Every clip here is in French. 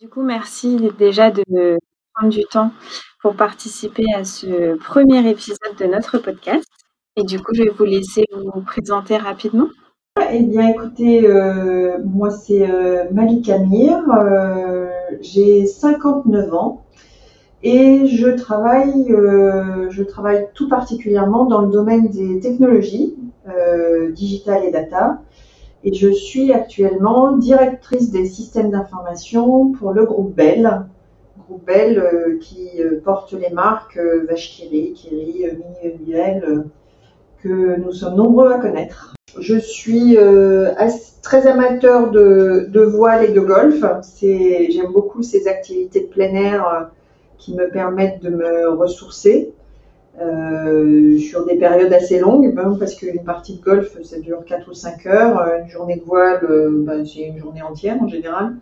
Du coup, merci déjà de prendre du temps pour participer à ce premier épisode de notre podcast. Et du coup, je vais vous laisser vous présenter rapidement. Eh bien, écoutez, euh, moi c'est euh, Malika Mir, euh, j'ai 59 ans et je travaille, je travaille tout particulièrement dans le domaine des technologies digitales et data. Et je suis actuellement directrice des systèmes d'information pour le groupe Bell, groupe Bell qui porte les marques Vache Kiri, Mini Bell, que nous sommes nombreux à connaître. Je suis euh, très amateur de, voile et de golf. J'aime beaucoup ces activités de plein air euh, qui me permettent de me ressourcer euh, sur des périodes assez longues, ben, parce qu'une partie de golf, ça dure 4 ou 5 heures. Une journée de voile, ben, c'est une journée entière en général.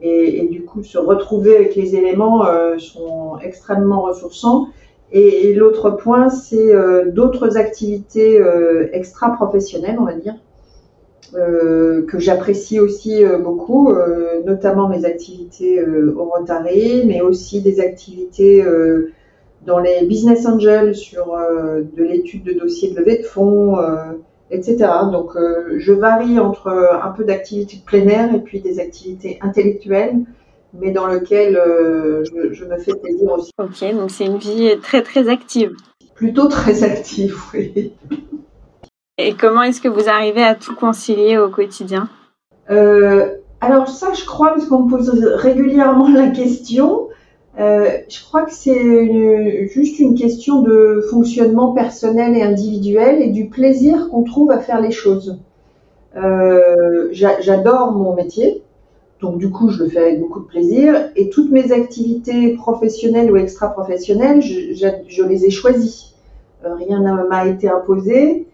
Et, du coup, se retrouver avec les éléments sont extrêmement ressourçants. Et, l'autre point, c'est euh, d'autres activités euh, extra-professionnelles, on va dire, euh, que j'apprécie aussi beaucoup, notamment mes activités au Rotary, mais aussi des activités dans les business angels sur de l'étude de dossiers de levée de fonds, etc. Donc, je varie entre un peu d'activités de plein air et puis des activités intellectuelles mais dans lequel euh, je, me fais plaisir aussi. Ok, donc c'est une vie très très active. Plutôt très active, oui. Et comment est-ce que vous arrivez à tout concilier au quotidien? Euh, Alors ça, je crois, parce qu'on me pose régulièrement la question, euh, je crois que c'est juste une question de fonctionnement personnel et individuel et du plaisir qu'on trouve à faire les choses. J'adore mon métier, donc du coup, je le fais avec beaucoup de plaisir. Et toutes mes activités professionnelles ou extra-professionnelles, je, les ai choisies. Euh, rien ne m'a été imposé.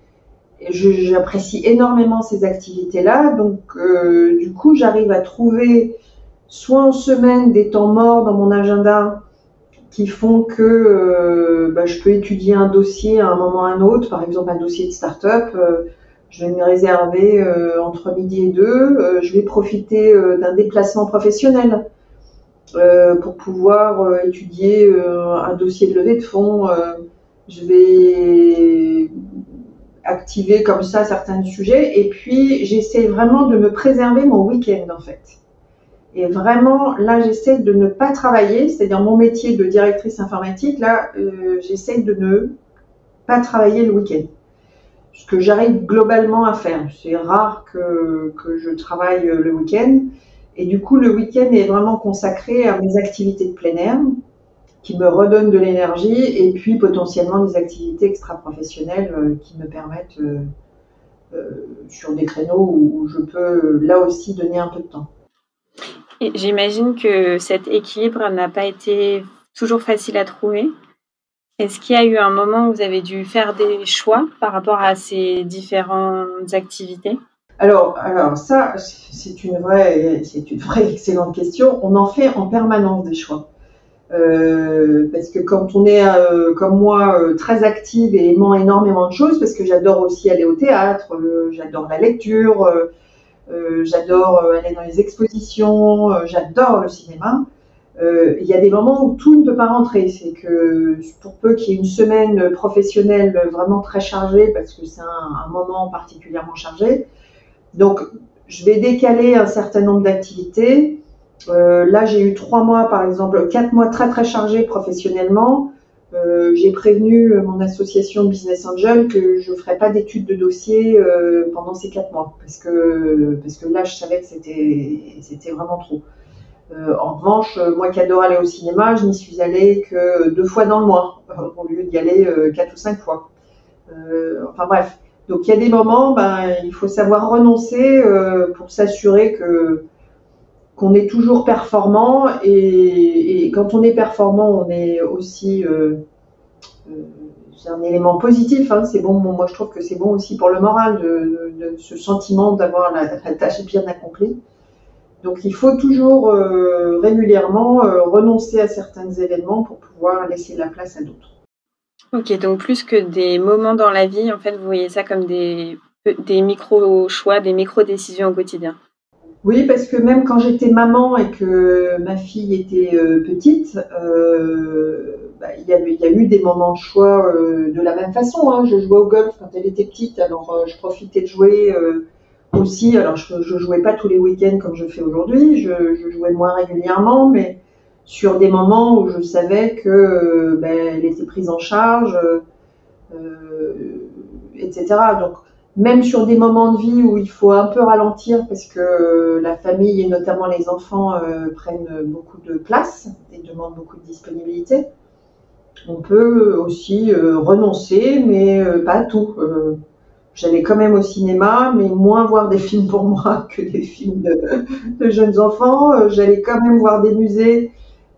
J'apprécie énormément ces activités-là. Donc euh, du coup, j'arrive à trouver soit en semaine des temps morts dans mon agenda qui font que euh, bah, je peux étudier un dossier à un moment ou à un autre, par exemple un dossier de start-up je vais me réserver euh, entre midi et deux. Euh, je vais profiter euh, d'un déplacement professionnel pour pouvoir étudier un dossier de levée de fonds. je vais activer comme ça certains sujets et puis j'essaie vraiment de me préserver mon week-end en fait. Et vraiment, là, j'essaie de ne pas travailler, c'est-à-dire mon métier de directrice informatique, là, j'essaie de ne pas travailler le week-end ce que j'arrive globalement à faire. C'est rare que, je travaille le week-end. Et du coup, le week-end est vraiment consacré à mes activités de plein air qui me redonnent de l'énergie et puis potentiellement des activités extra-professionnelles euh, qui me permettent euh, euh, sur des créneaux où je peux là aussi donner un peu de temps. J'imagine que cet équilibre n'a pas été toujours facile à trouver. Est-ce qu'il y a eu un moment où vous avez dû faire des choix par rapport à ces différentes activités? Alors, alors ça, c'est une vraie, c'est une vraie excellente question. On en fait en permanence des choix. Euh, parce que quand on est euh, comme moi euh, très active et aimant énormément de choses, parce que j'adore aussi aller au théâtre, j'adore la lecture, j'adore aller dans les expositions, j'adore le cinéma. Euh, il y a des moments où tout ne peut pas rentrer. C'est que pour peu qu'il y ait une semaine professionnelle vraiment très chargée, parce que c'est un, moment particulièrement chargé, donc je vais décaler un certain nombre d'activités. Euh, là, j'ai eu trois mois, par exemple, quatre mois très très chargés professionnellement. Euh, j'ai prévenu mon association Business Angel que je ne ferais pas d'études de dossier euh, pendant ces quatre mois parce que parce que là, je savais que c'était vraiment trop. Euh, en revanche, euh, moi qui adore aller au cinéma, je n'y suis allée que deux fois dans le mois, au lieu d'y aller euh, quatre ou cinq fois. enfin bref. Donc il y a des moments, ben, il faut savoir renoncer pour s'assurer que qu'on est toujours performant et, quand on est performant, on est aussi c'est un élément positif. Hein, c'est bon, moi je trouve que c'est bon aussi pour le moral de, ce sentiment d'avoir la, tâche bien accomplie. Donc il faut toujours euh, régulièrement euh, renoncer à certains événements pour pouvoir laisser la place à d'autres. Ok, donc plus que des moments dans la vie, en fait, vous voyez ça comme des, des micro-choix, des micro-décisions au quotidien. Oui, parce que même quand j'étais maman et que ma fille était euh, petite, euh, bah, il, y a eu des moments de choix euh, de la même façon. Hein. Je jouais au golf quand elle était petite, alors je profitais de jouer aussi. Alors je, ne jouais pas tous les week-ends comme je fais aujourd'hui, je, jouais moins régulièrement, mais sur des moments où je savais que ben, elle était prise en charge, etc. Donc même sur des moments de vie où il faut un peu ralentir parce que la famille et notamment les enfants euh, prennent beaucoup de place et demandent beaucoup de disponibilité, on peut aussi euh, renoncer, mais euh, pas tout. J'allais quand même au cinéma, mais moins voir des films pour moi que des films de, jeunes enfants. J'allais quand même voir des musées,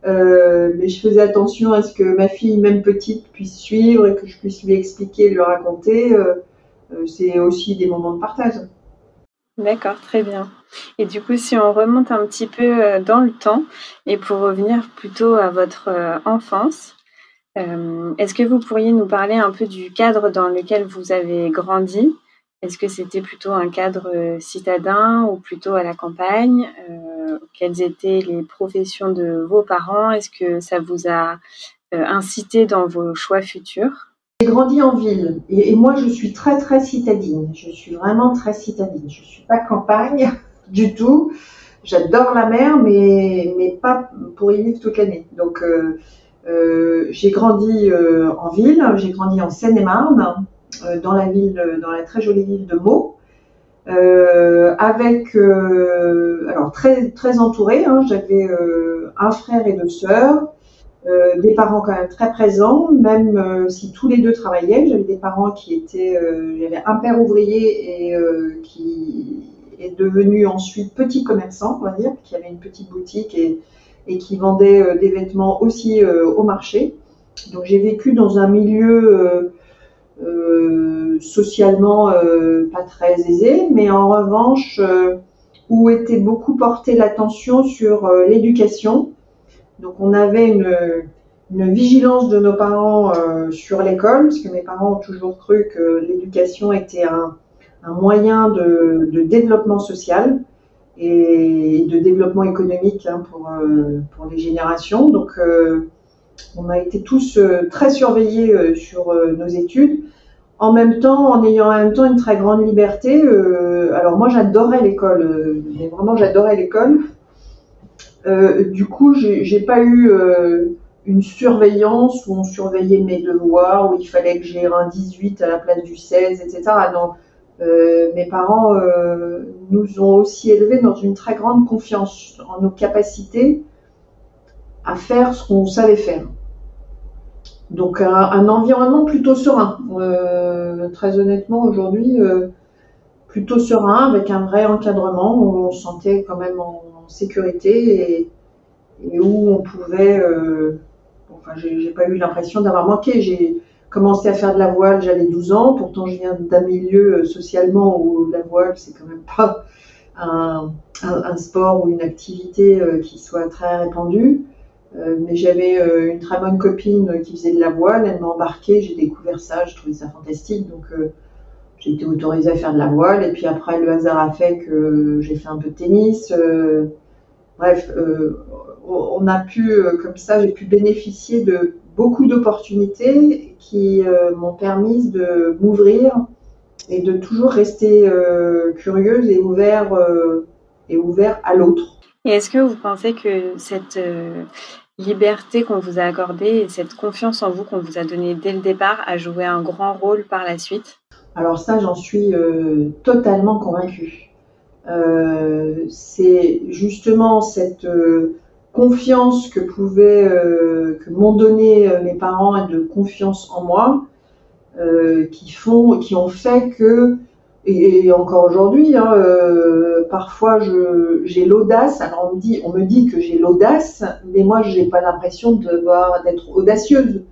mais je faisais attention à ce que ma fille, même petite, puisse suivre et que je puisse lui expliquer, lui raconter. Euh, c'est aussi des moments de partage. D'accord, très bien. Et du coup, si on remonte un petit peu euh, dans le temps, et pour revenir plutôt à votre euh, enfance, est-ce que vous pourriez nous parler un peu du cadre dans lequel vous avez grandi? Est-ce que c'était plutôt un cadre citadin ou plutôt à la campagne? Quelles étaient les professions de vos parents? Est-ce que ça vous a incité dans vos choix futurs? J'ai grandi en ville et, moi je suis très très citadine. Je suis vraiment très citadine. Je suis pas campagne du tout. J'adore la mer, mais mais pas pour y vivre toute l'année. Donc euh, euh, j'ai grandi euh, en ville. J'ai grandi en Seine-et-Marne, dans la ville, dans la très jolie ville de Meaux. avec alors très très entourée. Hein. J'avais un frère et deux sœurs. Euh, des parents quand même très présents, même euh, si tous les deux travaillaient. J'avais des parents qui étaient, euh, j'avais un père ouvrier et qui est devenu ensuite petit commerçant, on va dire, qui avait une petite boutique et, et qui vendait des vêtements aussi au marché. Donc j'ai vécu dans un milieu socialement pas très aisé, mais en revanche où était beaucoup portée l'attention sur l'éducation donc on avait une, vigilance de nos parents euh, sur l'école, parce que mes parents ont toujours cru que l'éducation était un, moyen de, développement social et de développement économique hein, euh, pour, les générations. Donc euh, on a été tous très surveillés sur nos études, en même temps, en ayant en même temps une très grande liberté. alors moi j'adorais l'école, mais vraiment j'adorais l'école. Euh, du coup, j'ai pas eu euh, une surveillance où on surveillait mes devoirs, où il fallait que j'ai un 18 à la place du 16, etc. Euh, mes parents nous ont aussi élevés dans une très grande confiance en nos capacités à faire ce qu'on savait faire. Donc un, environnement plutôt serein. très honnêtement, aujourd'hui, plutôt serein, avec un vrai encadrement. On se sentait quand même en, sécurité et, où on pouvait. Euh, enfin, j'ai pas eu l'impression d'avoir manqué. J'ai commencé à faire de la voile, j'avais 12 ans. Pourtant, je viens d'un milieu euh, socialement où la voile, c'est quand même pas un, sport ou une activité euh, qui soit très répandue. mais j'avais une très bonne copine qui faisait de la voile, elle m'a embarqué, j'ai découvert ça, je trouvais ça fantastique. Donc j'ai été autorisée à faire de la voile et puis après le hasard a fait que j'ai fait un peu de tennis. Euh, bref, euh, on a pu, euh, comme ça, j'ai pu bénéficier de beaucoup d'opportunités qui m'ont permis de m'ouvrir et de toujours rester curieuse et ouvert et ouvert à l'autre. Est-ce que vous pensez que cette liberté qu'on vous a accordée et cette confiance en vous qu'on vous a donnée dès le départ a joué un grand rôle par la suite? Alors ça, j'en suis euh, totalement convaincue. Euh, c'est justement cette euh, confiance que pouvaient, que m'ont donné mes parents et de confiance en moi, qui font, qui ont fait que, et, encore aujourd'hui, hein, parfois j'ai l'audace. Alors on me dit, on me dit que j'ai l'audace, mais moi je n'ai pas l'impression d'être audacieuse.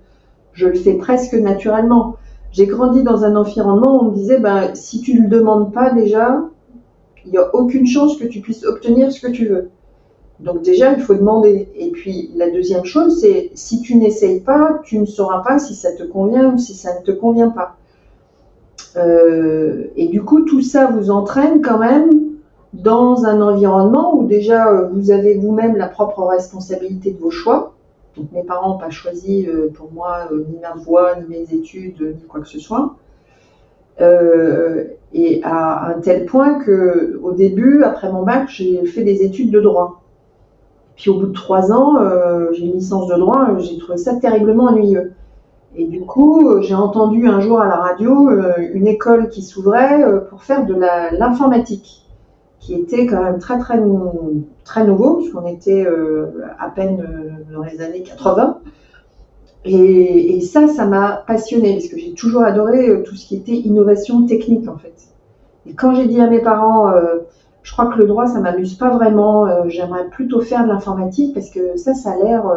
Je le fais presque naturellement j'ai grandi dans un environnement où on me disait, ben, si tu ne le demandes pas déjà, il n'y a aucune chance que tu puisses obtenir ce que tu veux. Donc déjà, il faut demander. Et puis la deuxième chose, c'est si tu n'essayes pas, tu ne sauras pas si ça te convient ou si ça ne te convient pas. Euh, et du coup, tout ça vous entraîne quand même dans un environnement où déjà euh, vous avez vous-même la propre responsabilité de vos choix. Donc mes parents n'ont pas choisi euh, pour moi euh, ni ma voie, ni mes études, ni quoi que ce soit. et à un tel point que au début, après mon bac, j'ai fait des études de droit. Puis au bout de trois ans, j'ai une licence de droit, j'ai trouvé ça terriblement ennuyeux. Et du coup, j'ai entendu un jour à la radio une école qui s'ouvrait pour faire de l'informatique qui était quand même très très très nouveau puisqu'on était euh, à peine euh, dans les années 80 et, ça ça m'a passionné parce que j'ai toujours adoré euh, tout ce qui était innovation technique en fait. Et quand j'ai dit à mes parents je crois que le droit ça m'amuse pas vraiment j'aimerais plutôt faire de l'informatique parce que ça ça a l'air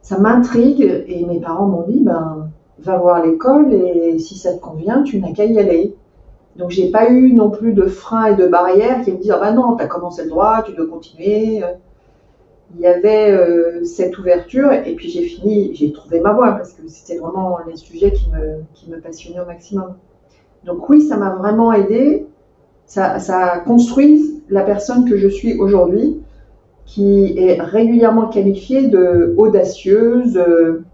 ça m'intrigue et mes parents m'ont dit ben va voir l'école et si ça te convient tu n'as qu'à y aller donc j'ai pas eu non plus de frein et de barrières qui me disent ah bah non, tu as commencé le droit, tu dois continuer. Il y avait euh, cette ouverture et puis j'ai fini, j'ai trouvé ma voie parce que c'était vraiment les sujets qui me, qui me passionnaient au maximum. Donc oui, ça m'a vraiment aidé. Ça, ça construit la personne que je suis aujourd'hui, qui est régulièrement qualifiée de audacieuse, euh,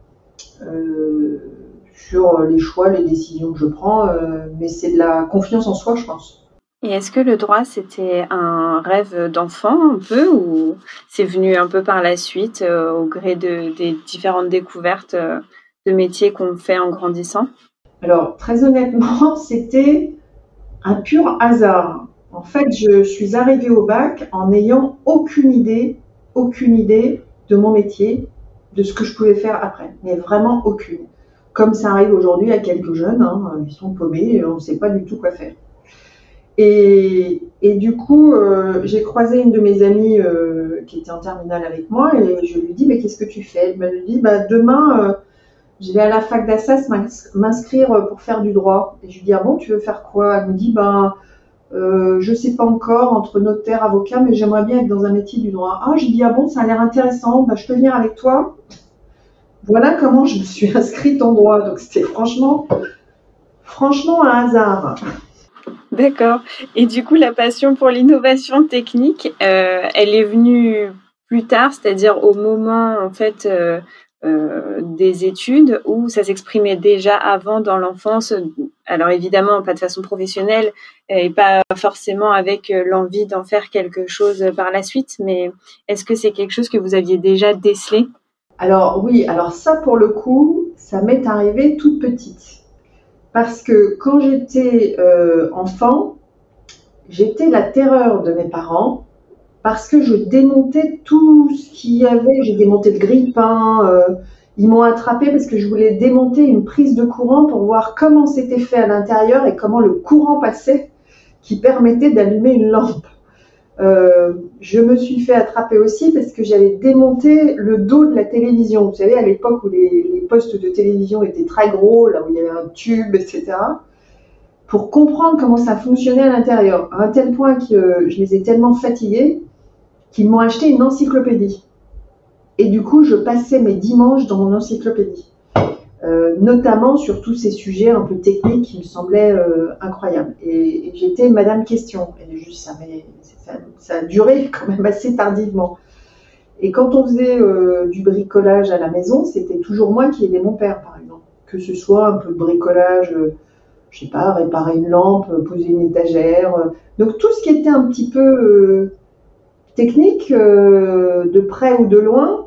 sur les choix, les décisions que je prends, euh, mais c'est de la confiance en soi, je pense. Et est-ce que le droit, c'était un rêve d'enfant un peu, ou c'est venu un peu par la suite, euh, au gré de, des différentes découvertes euh, de métiers qu'on fait en grandissant? Alors, très honnêtement, c'était un pur hasard. En fait, je suis arrivée au bac en n'ayant aucune idée, aucune idée de mon métier, de ce que je pouvais faire après, mais vraiment aucune comme ça arrive aujourd'hui à quelques jeunes, hein, ils sont paumés, on ne sait pas du tout quoi faire. Et, du coup, euh, j'ai croisé une de mes amies euh, qui était en terminale avec moi et je lui dis mais qu'est-ce que tu fais? Elle me dit bah demain euh, je vais à la fac d'Assas m'inscrire pour faire du droit. Et je lui dis ah bon tu veux faire quoi? Elle me dit ben je sais pas encore entre notaire avocat mais j'aimerais bien être dans un métier du droit. Ah je dis ah bon ça a l'air intéressant, bah, je peux venir avec toi voilà comment je me suis inscrite en droit. Donc c'était franchement, franchement un hasard. D'accord. Et du coup, la passion pour l'innovation technique, euh, elle est venue plus tard, c'est-à-dire au moment en fait euh, euh, des études, où ça s'exprimait déjà avant dans l'enfance. Alors évidemment, pas de façon professionnelle et pas forcément avec l'envie d'en faire quelque chose par la suite. Mais est-ce que c'est quelque chose que vous aviez déjà décelé? Alors oui, alors ça pour le coup, ça m'est arrivé toute petite. Parce que quand j'étais euh, enfant, j'étais la terreur de mes parents parce que je démontais tout ce qu'il y avait. J'ai démonté le grille-pain. Euh, ils m'ont attrapé parce que je voulais démonter une prise de courant pour voir comment c'était fait à l'intérieur et comment le courant passait qui permettait d'allumer une lampe. Euh, je me suis fait attraper aussi parce que j'avais démonté le dos de la télévision. Vous savez, à l'époque où les, postes de télévision étaient très gros, là où il y avait un tube, etc. Pour comprendre comment ça fonctionnait à l'intérieur. À un tel point que je les ai tellement fatigués qu'ils m'ont acheté une encyclopédie. Et du coup, je passais mes dimanches dans mon encyclopédie. Euh, notamment sur tous ces sujets un peu techniques qui me semblaient euh, incroyables. Et, j'étais Madame Question. Et juste, ça, ça, a duré quand même assez tardivement. Et quand on faisait euh, du bricolage à la maison, c'était toujours moi qui aidais mon père, par exemple. Que ce soit un peu de bricolage, je sais pas, réparer une lampe, poser une étagère. donc tout ce qui était un petit peu technique, de près ou de loin,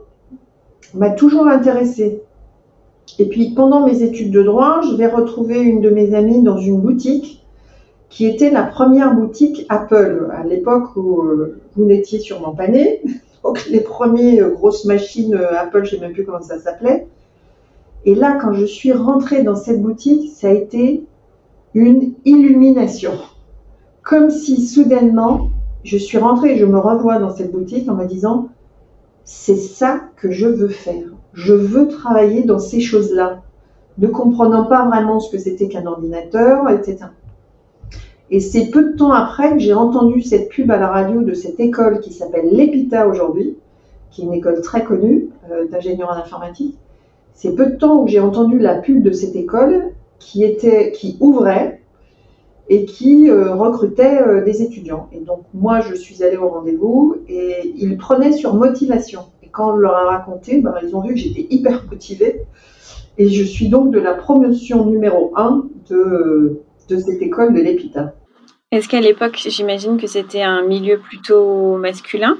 m'a toujours intéressé. Et puis pendant mes études de droit, je vais retrouver une de mes amies dans une boutique qui était la première boutique Apple, à l'époque où euh, vous n'étiez sûrement pas né. Donc les premières euh, grosses machines euh, Apple, je ne sais même plus comment ça s'appelait. Et là, quand je suis rentrée dans cette boutique, ça a été une illumination. Comme si soudainement, je suis rentrée et je me revois dans cette boutique en me disant, c'est ça que je veux faire je veux travailler dans ces choses-là, ne comprenant pas vraiment ce que c'était qu'un ordinateur, etc. Et c'est peu de temps après que j'ai entendu cette pub à la radio de cette école qui s'appelle l'EPITA aujourd'hui, qui est une école très connue euh, d'ingénieurs en informatique. C'est peu de temps où j'ai entendu la pub de cette école qui était, qui ouvrait. et qui recrutait des étudiants. Et donc moi, je suis allée au rendez-vous et ils prenaient sur motivation. Et quand je leur ai raconté, ben, ils ont vu que j'étais hyper motivée. Et je suis donc de la promotion numéro 1 de, de cette école de l'EPITA. Est-ce qu'à l'époque, j'imagine que c'était un milieu plutôt masculin?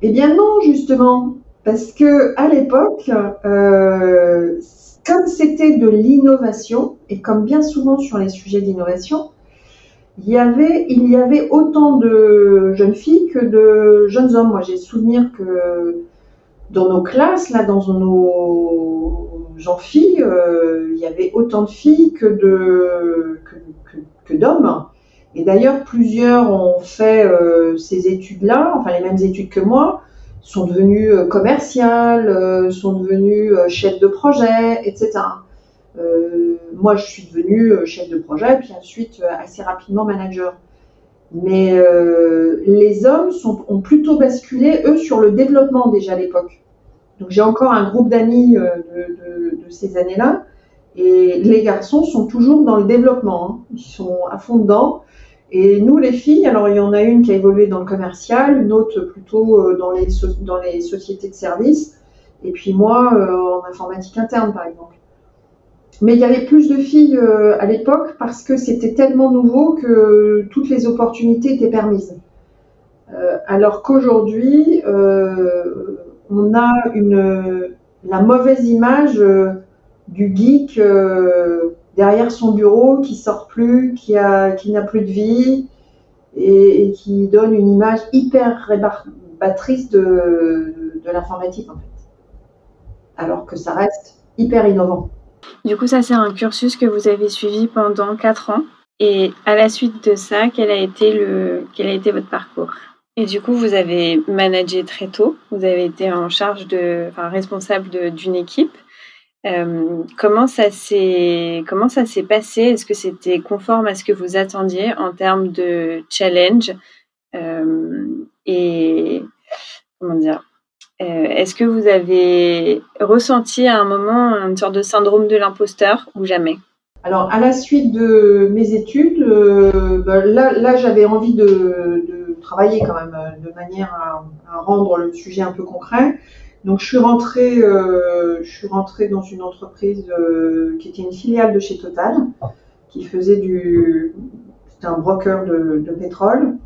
Eh bien non, justement, parce que à l'époque, euh, comme c'était de l'innovation et comme bien souvent sur les sujets d'innovation, il y avait il y avait autant de jeunes filles que de jeunes hommes. Moi, j'ai souvenir que dans nos classes, là, dans nos amphis, euh, il y avait autant de filles que de que, d'hommes. Et d'ailleurs, plusieurs ont fait euh, ces études-là, enfin les mêmes études que moi, sont devenus euh, commerciales, sont devenus chefs de projet, etc. moi, je suis devenue chef de projet, puis ensuite assez rapidement manager. Mais les hommes ont plutôt basculé, eux, sur le développement déjà à l'époque. Donc j'ai encore un groupe d'amis de, de, ces années-là. Et les garçons sont toujours dans le développement. Hein. Ils sont à fond dedans. Et nous, les filles, alors il y en a une qui a évolué dans le commercial, une autre plutôt euh, dans les, dans les sociétés de services, et puis moi euh, en informatique interne, par exemple. Mais il y avait plus de filles euh, à l'époque parce que c'était tellement nouveau que toutes les opportunités étaient permises. alors qu'aujourd'hui, on a la mauvaise image du geek derrière son bureau qui sort plus, qui n'a plus de vie et, qui donne une image hyper rébarbatrice de, de l'informatique en fait. Alors que ça reste hyper innovant. Du coup, ça c'est un cursus que vous avez suivi pendant 4 ans. Et à la suite de ça, quel a été, le, quel a été votre parcours? Et du coup, vous avez managé très tôt. Vous avez été en charge de, enfin, responsable d'une équipe. Euh, comment ça s'est comment ça s'est passé? Est-ce que c'était conforme à ce que vous attendiez en termes de challenge? Euh, et comment dire? Euh, Est-ce que vous avez ressenti à un moment une sorte de syndrome de l'imposteur ou jamais? Alors à la suite de mes études, ben là, là j'avais envie de, travailler quand même de manière à, rendre le sujet un peu concret. Donc je suis rentrée, euh, je suis dans une entreprise euh, qui était une filiale de chez Total, qui faisait du, c'était un broker de, pétrole,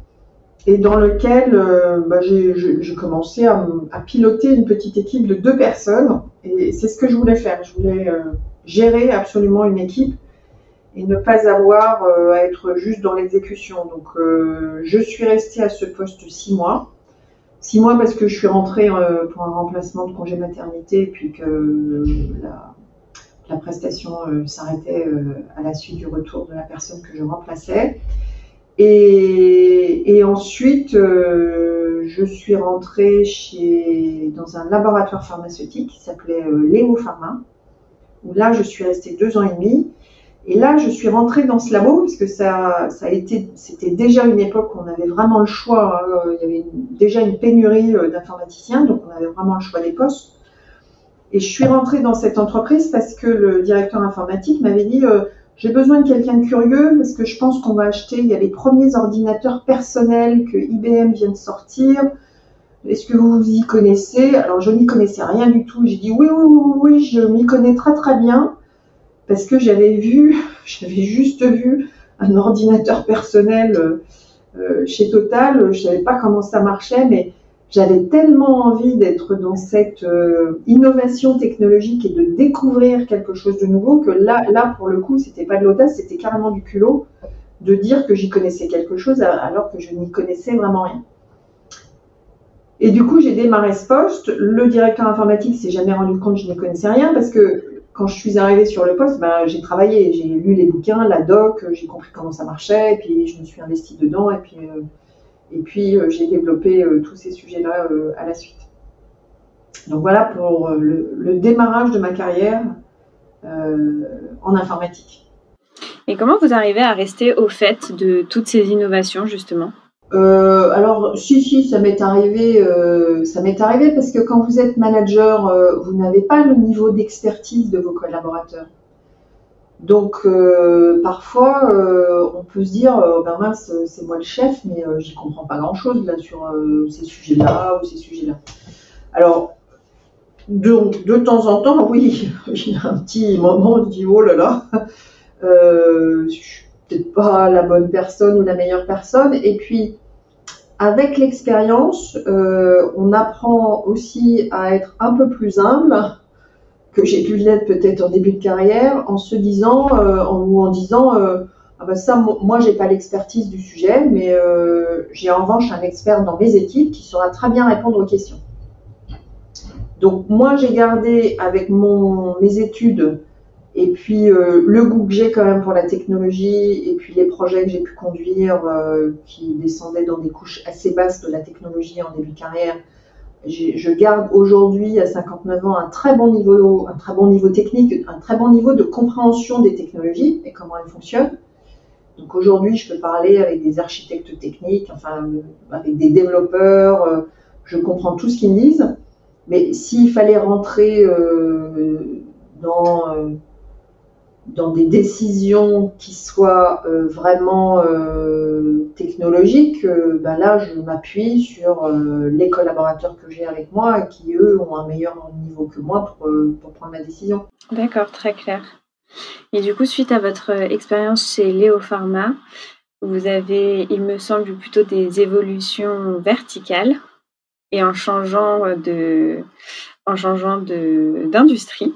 et dans lequel euh, bah, j'ai commencé à, piloter une petite équipe de deux personnes, et c'est ce que je voulais faire. Je voulais euh, gérer absolument une équipe et ne pas avoir euh, à être juste dans l'exécution. Donc je suis restée à ce poste six mois. Six mois parce que je suis rentrée pour un remplacement de congé maternité et puis que la, prestation s'arrêtait à la suite du retour de la personne que je remplaçais. Et, ensuite, je suis rentrée chez, dans un laboratoire pharmaceutique qui s'appelait Léo Pharma, où là, je suis restée deux ans et demi. Et là, je suis rentrée dans ce labo parce que ça, ça c'était déjà une époque où on avait vraiment le choix. Hein. il y avait déjà une pénurie euh, d'informaticiens, donc on avait vraiment le choix des postes. Et je suis rentrée dans cette entreprise parce que le directeur informatique m'avait dit euh, j'ai besoin de quelqu'un de curieux parce que je pense qu'on va acheter. Il y a les premiers ordinateurs personnels que IBM vient de sortir. Est-ce que vous vous y connaissez? Alors je n'y connaissais rien du tout. J'ai dit oui, oui, oui, oui, je m'y connais très très bien parce que j'avais vu, j'avais juste vu un ordinateur personnel euh, euh, chez Total. Je savais pas comment ça marchait, mais j'avais tellement envie d'être dans cette euh, innovation technologique et de découvrir quelque chose de nouveau que là, pour le coup, c'était pas de l'audace, c'était carrément du culot de dire que j'y connaissais quelque chose alors que je n'y connaissais vraiment rien. Et du coup, j'ai démarré ce poste. Le directeur informatique s'est jamais rendu compte que je n'y connaissais rien parce que quand je suis arrivée sur le poste, ben, j'ai travaillé, j'ai lu les bouquins, la doc, j'ai compris comment ça marchait, et puis je me suis investie dedans, et puis, euh, et puis euh, j'ai développé euh, tous ces sujets-là à la suite. Donc voilà pour le, démarrage de ma carrière en informatique. Et comment vous arrivez à rester au fait de toutes ces innovations, justement? Euh, alors, si, si, ça m'est arrivé, euh, ça m'est arrivé parce que quand vous êtes manager, euh, vous n'avez pas le niveau d'expertise de vos collaborateurs. Donc euh, parfois, euh, on peut se dire, euh, ben mince, c'est moi le chef, mais j'y comprends pas grand-chose là sur ces sujets-là ou ces sujets-là. Alors, donc de temps en temps, oui, il y a un petit moment où je dis, oh là là, je suis peut-être pas la bonne personne ou la meilleure personne. Et puis, avec l'expérience, on apprend aussi à être un peu plus humble que j'ai pu l'être peut-être en début de carrière, en se disant euh, ou en disant euh, ah ben ça, moi j'ai pas l'expertise du sujet, mais euh, j'ai en revanche un expert dans mes équipes qui saura très bien répondre aux questions. Donc moi j'ai gardé avec mon, mes études et puis le goût que j'ai quand même pour la technologie et puis les projets que j'ai pu conduire qui descendaient dans des couches assez basses de la technologie en début de carrière, je garde aujourd'hui à 59 ans un très bon niveau, un très bon niveau technique, un très bon niveau de compréhension des technologies et comment elles fonctionnent. Donc aujourd'hui, je peux parler avec des architectes techniques, enfin avec des développeurs, euh, je comprends tout ce qu'ils me disent. Mais s'il fallait rentrer euh, dans euh, dans des décisions qui soient euh, vraiment euh, technologiques, euh, ben là, je m'appuie sur les collaborateurs que j'ai avec moi et qui, eux, ont un meilleur niveau que moi pour, pour prendre ma décision. D'accord, très clair. Et du coup, suite à votre expérience chez Léo Pharma, vous avez, il me semble, plutôt des évolutions verticales et en changeant de, en changeant d'industrie.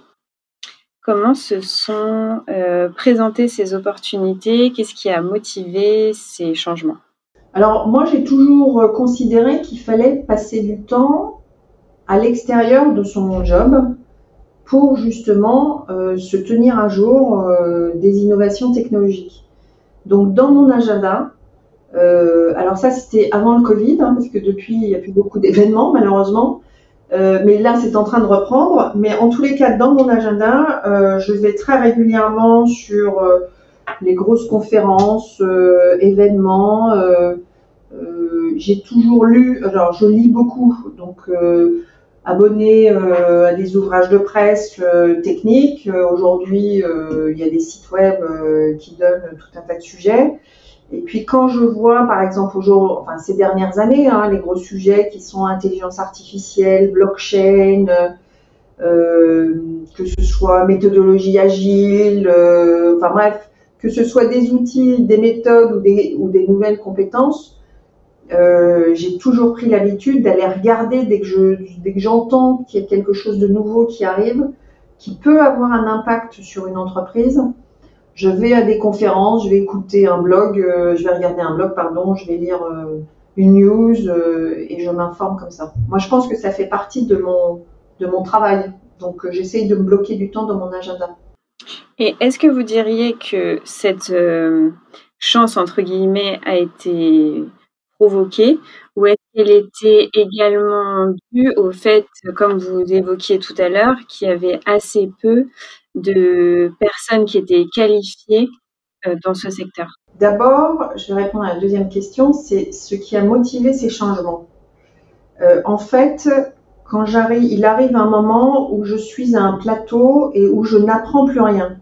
Comment se sont euh, présentées ces opportunités? Qu'est-ce qui a motivé ces changements? Alors moi j'ai toujours euh, considéré qu'il fallait passer du temps à l'extérieur de son job pour justement euh, se tenir à jour des innovations technologiques. Donc dans mon agenda, alors ça c'était avant le Covid, hein, parce que depuis il n'y a plus beaucoup d'événements malheureusement, euh, mais là, c'est en train de reprendre. Mais en tous les cas, dans mon agenda, euh, je vais très régulièrement sur euh, les grosses conférences, événements. J'ai toujours lu, alors je lis beaucoup, donc abonné à des ouvrages de presse techniques. Aujourd'hui, il y a des sites web qui donnent tout un tas de sujets. Et puis quand je vois, par exemple, aujourd'hui, enfin ces dernières années, hein, les gros sujets qui sont intelligence artificielle, blockchain, euh, que ce soit méthodologie agile, euh, enfin bref, que ce soit des outils, des méthodes ou des, ou des nouvelles compétences, euh, j'ai toujours pris l'habitude d'aller regarder dès que je, dès que j'entends qu'il y a quelque chose de nouveau qui arrive, qui peut avoir un impact sur une entreprise je vais à des conférences, je vais écouter un blog, euh, je vais regarder un blog, pardon, je vais lire euh, une news euh, et je m'informe comme ça. Moi, je pense que ça fait partie de mon, de mon travail. Donc, j'essaye de me bloquer du temps dans mon agenda. Et est-ce que vous diriez que cette chance, entre guillemets, a été provoquée ou est-ce qu'elle était également due au fait, comme vous évoquiez tout à l'heure, qu'il y avait assez peu de personnes qui étaient qualifiées euh, dans ce secteur D'abord, je vais répondre à la deuxième question, c'est ce qui a motivé ces changements. Euh, en fait, quand j'arrive, il arrive un moment où je suis à un plateau et où je n'apprends plus rien.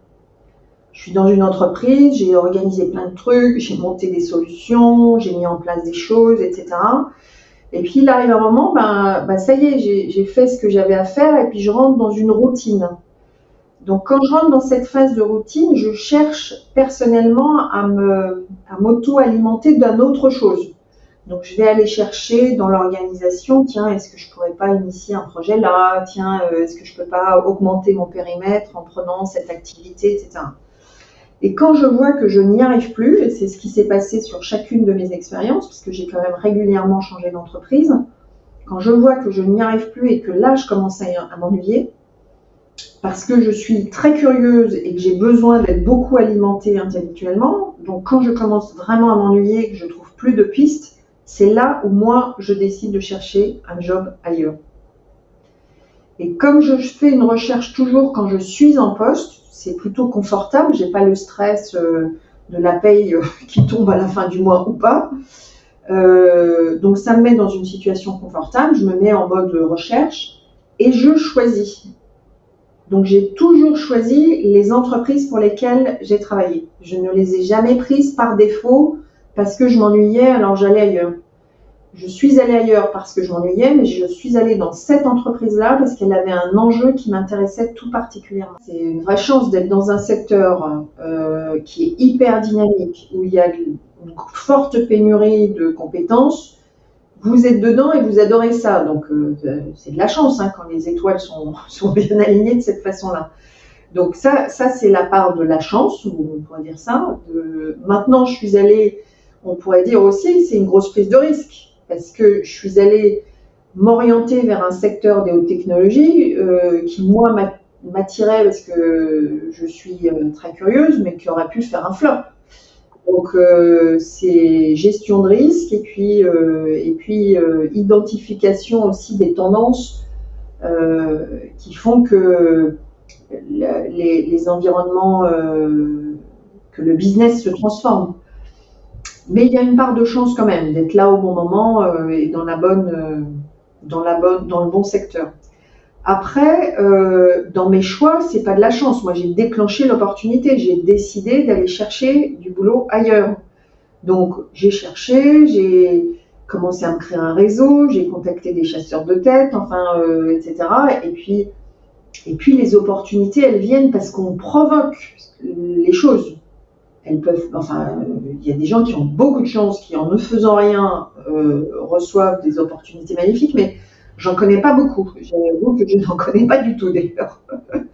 Je suis dans une entreprise, j'ai organisé plein de trucs, j'ai monté des solutions, j'ai mis en place des choses, etc. Et puis il arrive un moment, ben, ben ça y est, j'ai fait ce que j'avais à faire et puis je rentre dans une routine. Donc quand je rentre dans cette phase de routine, je cherche personnellement à me à m'auto-alimenter d'une autre chose. Donc je vais aller chercher dans l'organisation, tiens, est-ce que je pourrais pas initier un projet là? Tiens, euh, est-ce que je peux pas augmenter mon périmètre en prenant cette activité, etc. Et quand je vois que je n'y arrive plus, et c'est ce qui s'est passé sur chacune de mes expériences, puisque j'ai quand même régulièrement changé d'entreprise, quand je vois que je n'y arrive plus et que là je commence à m'ennuyer, parce que je suis très curieuse et que j'ai besoin d'être beaucoup alimentée intellectuellement. Donc quand je commence vraiment à m'ennuyer, que je trouve plus de pistes, c'est là où moi je décide de chercher un job ailleurs. Et comme je fais une recherche toujours quand je suis en poste, c'est plutôt confortable, j'ai pas le stress euh, de la paye euh, qui tombe à la fin du mois ou pas. Euh, donc ça me met dans une situation confortable, je me mets en mode recherche et je choisis. Donc j'ai toujours choisi les entreprises pour lesquelles j'ai travaillé. Je ne les ai jamais prises par défaut parce que je m'ennuyais, alors j'allais ailleurs. Je suis allée ailleurs parce que je m'ennuyais, mais je suis allée dans cette entreprise-là parce qu'elle avait un enjeu qui m'intéressait tout particulièrement. C'est une vraie chance d'être dans un secteur euh, qui est hyper dynamique, où il y a une forte pénurie de compétences. Vous êtes dedans et vous adorez ça, donc euh, c'est de la chance hein, quand les étoiles sont, sont bien alignées de cette façon-là. Donc ça, ça c'est la part de la chance, on pourrait dire ça. Maintenant, je suis allée, on pourrait dire aussi, c'est une grosse prise de risque parce que je suis allée m'orienter vers un secteur des hautes technologies euh, qui, moi, m'attirait parce que je suis euh, très curieuse, mais qui aurait pu faire un flop. Donc, euh, c'est gestion de risque et puis, et puis identification aussi des tendances qui font que les, les environnements, que le business se transforme. Mais il y a une part de chance quand même d'être là au bon moment euh, et dans la bonne, euh, dans la bonne, dans le bon secteur. Après, euh, dans mes choix, c'est pas de la chance. Moi, j'ai déclenché l'opportunité. J'ai décidé d'aller chercher du boulot ailleurs. Donc, j'ai cherché, j'ai commencé à me créer un réseau, j'ai contacté des chasseurs de tête, enfin, etc. Et puis, et puis les opportunités, elles viennent parce qu'on provoque les choses elles peuvent, enfin, il y a des gens qui ont beaucoup de chance, qui en ne faisant rien euh, reçoivent des opportunités magnifiques, mais j'en connais pas beaucoup. J'avoue que je n'en connais pas du tout d'ailleurs.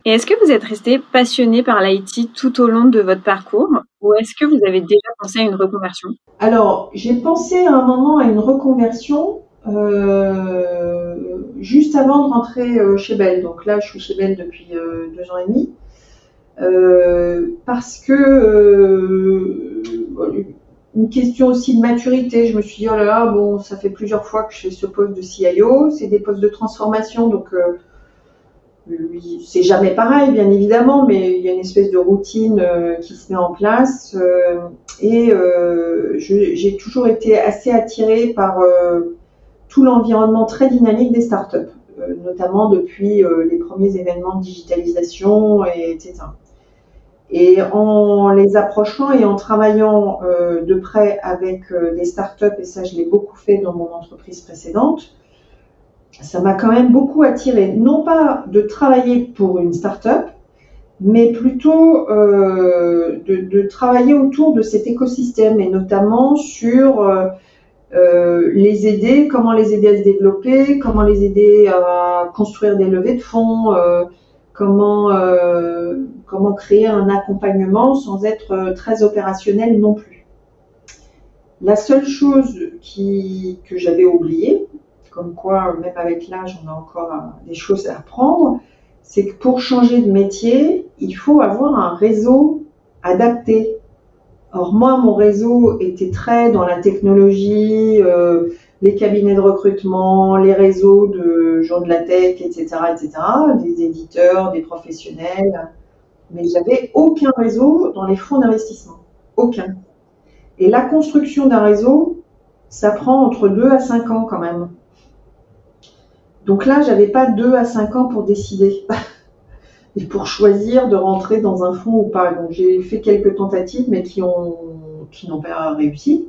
Et est-ce que vous êtes resté passionné par l'IT tout au long de votre parcours, ou est-ce que vous avez déjà pensé à une reconversion? Alors, j'ai pensé à un moment à une reconversion. Euh, juste avant de rentrer euh, chez Bell. Donc là, je suis chez Bell depuis deux ans et demi. Euh, parce que euh, une question aussi de maturité. Je me suis dit, oh là là, bon, ça fait plusieurs fois que je fais ce poste de CIO, c'est des postes de transformation, donc euh, c'est jamais pareil, bien évidemment, mais il y a une espèce de routine qui se met en place. et j'ai toujours été assez attirée par tout l'environnement très dynamique des startups, notamment depuis les premiers événements de digitalisation, et, etc. Et en les approchant et en travaillant euh, de près avec euh, des startups, et ça je l'ai beaucoup fait dans mon entreprise précédente, ça m'a quand même beaucoup attiré. Non pas de travailler pour une startup, mais plutôt euh, de, de, travailler autour de cet écosystème et notamment sur les aider, comment les aider à se développer, comment les aider à construire des levées de fonds, comment comment créer un accompagnement sans être euh, très opérationnel non plus. La seule chose que j'avais oubliée, comme quoi même avec l'âge on a encore euh, des choses à apprendre, c'est que pour changer de métier, il faut avoir un réseau adapté. Or moi, mon réseau était très dans la technologie, euh, les cabinets de recrutement, les réseaux de gens de la tech, etc., etc., des éditeurs, des professionnels mais j'avais aucun réseau dans les fonds d'investissement. Aucun. Et la construction d'un réseau, ça prend entre 2 à 5 ans quand même. Donc là, j'avais pas 2 à 5 ans pour décider et pour choisir de rentrer dans un fonds ou pas. Donc j'ai fait quelques tentatives, mais qui ont qui n'ont pas réussi.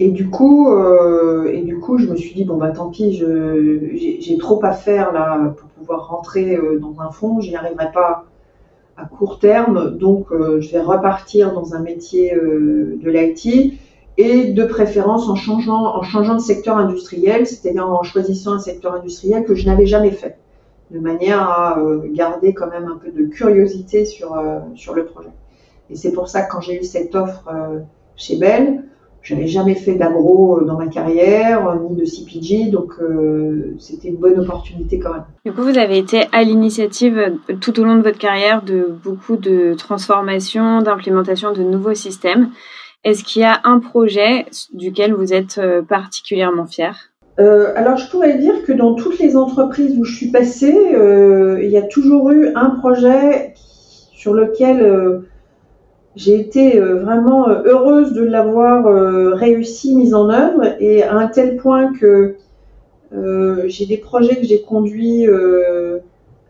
Et du coup, euh, et du coup, je me suis dit bon bah tant pis, j'ai trop à faire là pour pouvoir rentrer euh, dans un fonds, j'y arriverai pas à court terme, donc euh, je vais repartir dans un métier euh, de l'IT et de préférence en changeant, en changeant de secteur industriel, c'est-à-dire en choisissant un secteur industriel que je n'avais jamais fait, de manière à euh, garder quand même un peu de curiosité sur, sur le projet. Et c'est pour ça que quand j'ai eu cette offre chez Bell, je n'avais jamais fait d'agro euh, dans ma carrière, euh, ni de CPG, donc euh, c'était une bonne opportunité quand même. Du coup, vous avez été à l'initiative tout au long de votre carrière de beaucoup de transformations, d'implémentation de nouveaux systèmes. Est-ce qu'il y a un projet duquel vous êtes particulièrement fier? Alors, je pourrais dire que dans toutes les entreprises où je suis passée, il y a toujours eu un projet sur lequel j'ai été euh, vraiment euh, heureuse de l'avoir euh, réussi, mise en œuvre, et à un tel point que j'ai des projets que j'ai conduits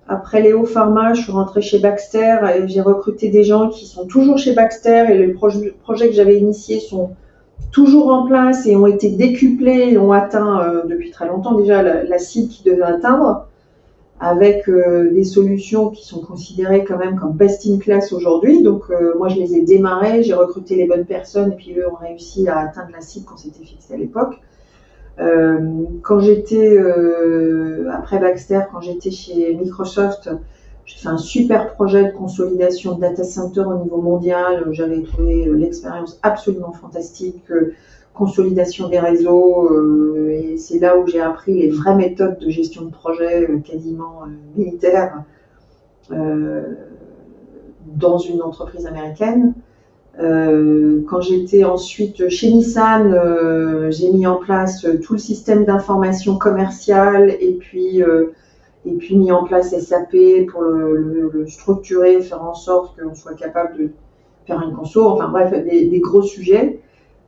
après Léo Pharma, je suis rentrée chez Baxter et j'ai recruté des gens qui sont toujours chez Baxter et les projets que j'avais initiés sont toujours en place et ont été décuplés et ont atteint depuis très longtemps déjà la, cible qu'ils devaient atteindre avec euh, des solutions qui sont considérées quand même comme best in class aujourd'hui. Donc euh, moi je les ai démarrés, j'ai recruté les bonnes personnes et puis eux ont réussi à atteindre la cible qu'on s'était fixée à l'époque. quand j'étais après Baxter, quand j'étais chez Microsoft, j'ai fait un super projet de consolidation de data center au niveau mondial. J'avais trouvé euh, l'expérience absolument fantastique, euh, consolidation des réseaux, euh, et c'est là où j'ai appris les vraies méthodes de gestion de projet quasiment militaires dans une entreprise américaine. quand j'étais ensuite chez Nissan, j'ai mis en place tout le système d'information commerciale et puis et mis en place SAP pour le, structurer, faire en sorte qu'on soit capable de faire une conso, enfin bref, des, gros sujets.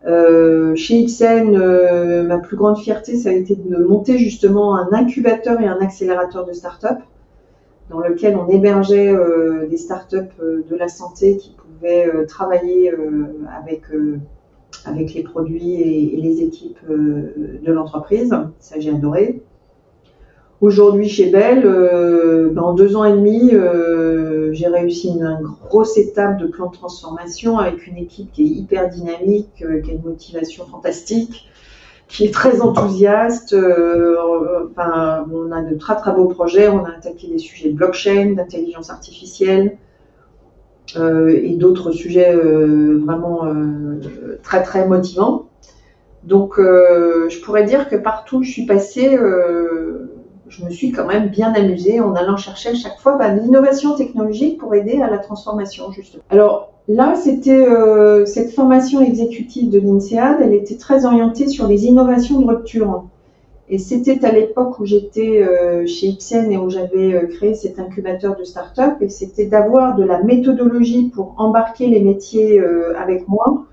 Euh, chez Ipsen, euh, ma plus grande fierté, ça a été de monter justement un incubateur et un accélérateur de start-up dans lequel on hébergeait euh, des start-up de la santé qui pouvaient travailler avec, les produits et les équipes de l'entreprise. Ça, j'ai adoré. Aujourd'hui, chez Bell, euh, en deux ans et demi, euh, j'ai réussi une, grosse étape de plan de transformation avec une équipe qui est hyper dynamique, euh, qui a une motivation fantastique, qui est très enthousiaste. Enfin, on a de très très beaux projets. On a attaqué des sujets de blockchain, d'intelligence artificielle et d'autres sujets vraiment très très motivants. Donc, je pourrais dire que partout où je suis passée, je me suis quand même bien amusée en allant chercher à chaque fois bah, l'innovation technologique pour aider à la transformation, justement. Alors là, c'était euh, cette formation exécutive de l'INSEAD, elle était très orientée sur les innovations de rupture. Et c'était à l'époque où j'étais euh, chez Ipsen et où j'avais euh, créé cet incubateur de start-up. Et c'était d'avoir de la méthodologie pour embarquer les métiers avec moi